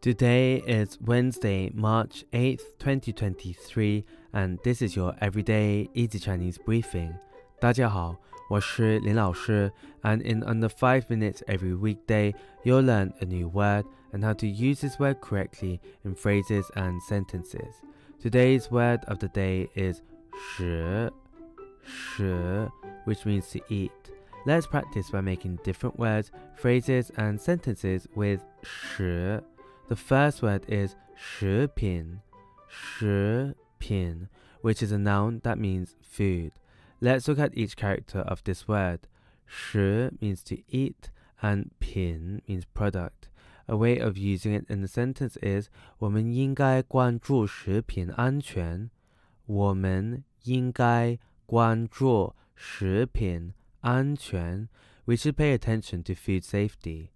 Today is Wednesday, March 8th, 2023, and this is your everyday easy Chinese briefing. 大家好，我是林老师, and in under 5 minutes every weekday, you'll learn a new word and how to use this word correctly in phrases and sentences. Today's word of the day is 食,食, which means to eat. Let's practice by making different words, phrases, and sentences with 食. The first word is 食品,食品, which is a noun that means food. Let's look at each character of this word. 食 means to eat and 品 means product. A way of using it in the sentence is 我们应该关注食品安全。我们应该关注食品安全. We should pay attention to food safety.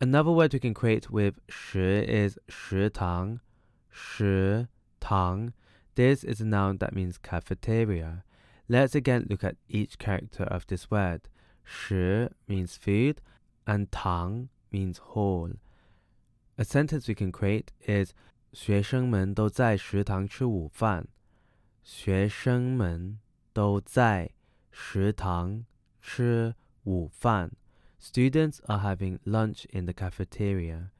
Another word we can create with 食 is 食堂,食堂. This is a noun that means cafeteria. Let's again look at each character of this word. 食 means food and 堂 means hall. A sentence we can create is 学生们都在食堂吃午饭。学生们都在食堂吃午饭。 Students are having lunch in the cafeteria.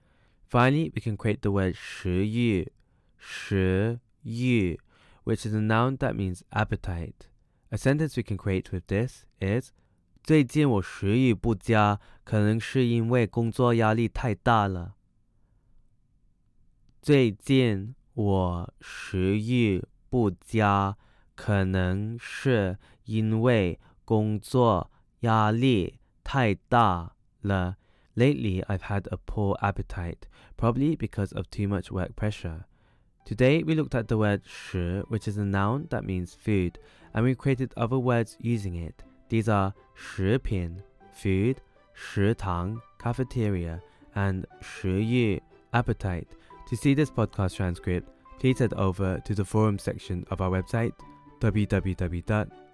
Finally, we can create the word 食欲,食欲, which is a noun that means appetite. A sentence we can create with this is 最近我食欲不佳，可能是因为工作压力太大了。最近我食欲不佳，可能是因为工作压力 太大了。Lately, I've had a poor appetite, probably because of too much work pressure. Today, we looked at the word 食, which is a noun that means food, and we created other words using it. These are 食品, food, 食堂, cafeteria, and 食欲, appetite. To see this podcast transcript, please head over to the forum section of our website,